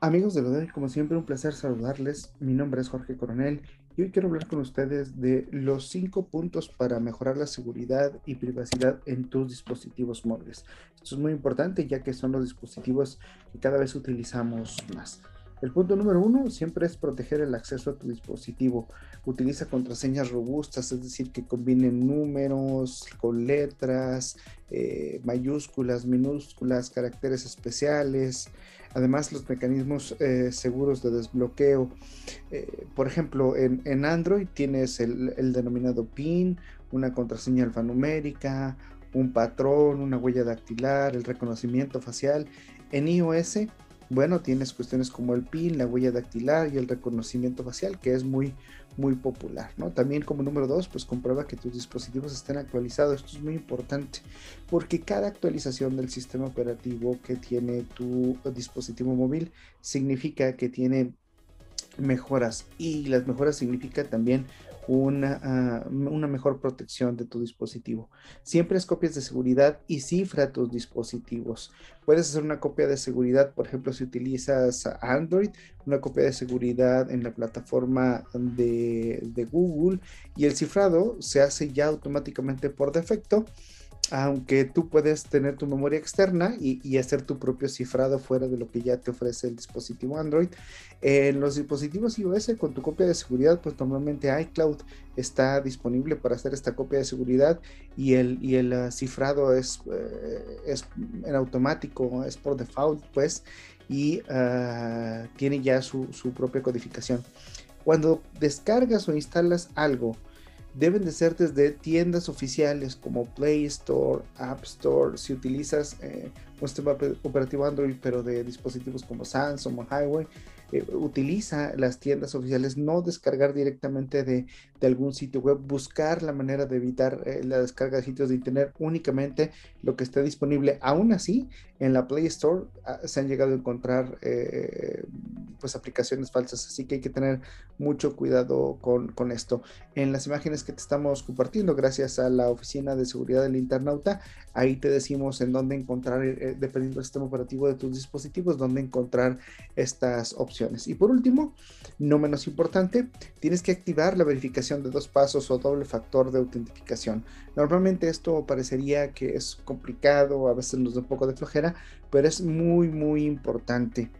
Amigos de lo como siempre, un placer saludarles. Mi nombre es Jorge Coronel y hoy quiero hablar con ustedes de los cinco puntos para mejorar la seguridad y privacidad en tus dispositivos móviles. Esto es muy importante ya que son los dispositivos que cada vez utilizamos más. El punto número uno siempre es proteger el acceso a tu dispositivo. Utiliza contraseñas robustas, es decir, que combinen números con letras, eh, mayúsculas, minúsculas, caracteres especiales. Además, los mecanismos eh, seguros de desbloqueo. Eh, por ejemplo, en, Android tienes el, el denominado PIN, una contraseña alfanumérica, un patrón, una huella dactilar, el reconocimiento facial. En iOS bueno, tienes cuestiones como el PIN, la huella dactilar y el reconocimiento facial, que es muy, muy popular, ¿no? También como número dos, pues comprueba que tus dispositivos estén actualizados. Esto es muy importante, porque cada actualización del sistema operativo que tiene tu dispositivo móvil significa que tiene mejoras y las mejoras significa también una, ah, una, mejor protección de tu dispositivo. Siempre es copias de seguridad y cifra tus dispositivos. Puedes hacer una copia de seguridad, por ejemplo, si utilizas Android, una copia de seguridad en la plataforma de, de Google y el cifrado se hace ya automáticamente por defecto aunque tú puedes tener tu memoria externa y, hacer tu propio cifrado fuera de lo que ya te ofrece el dispositivo Android. En los dispositivos iOS con tu copia de seguridad, pues normalmente iCloud está disponible para hacer esta copia de seguridad y el, y el uh, cifrado es, eh, es automático, es por default, pues, y uh, tiene ya su, su propia codificación. Cuando descargas o instalas algo, deben de ser desde tiendas oficiales como Play Store, App Store, si utilizas eh, un sistema operativo Android pero de dispositivos como Samsung o Highway, eh, utiliza las tiendas oficiales, no descargar directamente de, algún sitio web, buscar la manera de evitar eh, la descarga de sitios de internet, únicamente lo que esté disponible. Aún así, en la Play Store ah, se han llegado a encontrar pues aplicaciones falsas, así que hay que tener mucho cuidado con, con, esto. En las imágenes que te estamos compartiendo, gracias a la Oficina de Seguridad del Internauta, ahí te decimos en dónde encontrar, dependiendo del sistema operativo de tus dispositivos, dónde encontrar estas opciones y por último, no menos importante, tienes que activar la verificación de dos pasos o doble factor de autentificación. Normalmente esto parecería que es complicado, a veces nos da un poco de flojera, pero es muy, muy importante.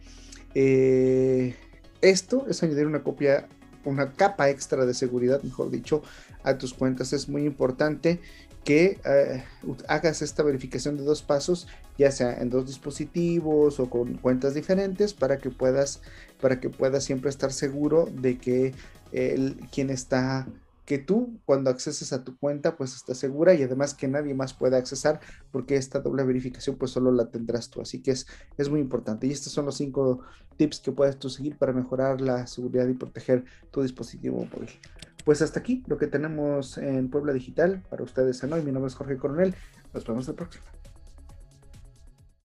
Eh, esto es añadir una copia una capa extra de seguridad, mejor dicho, a tus cuentas. Es muy importante que eh, hagas esta verificación de dos pasos, ya sea en dos dispositivos o con cuentas diferentes, para que puedas, para que puedas siempre estar seguro de que el, quien está que tú cuando acceses a tu cuenta pues estás segura y además que nadie más pueda accesar porque esta doble verificación pues solo la tendrás tú. Así que es, es muy importante. Y estos son los cinco tips que puedes tú seguir para mejorar la seguridad y proteger tu dispositivo móvil. Pues hasta aquí lo que tenemos en Puebla Digital para ustedes en hoy. Mi nombre es Jorge Coronel. Nos vemos la próxima.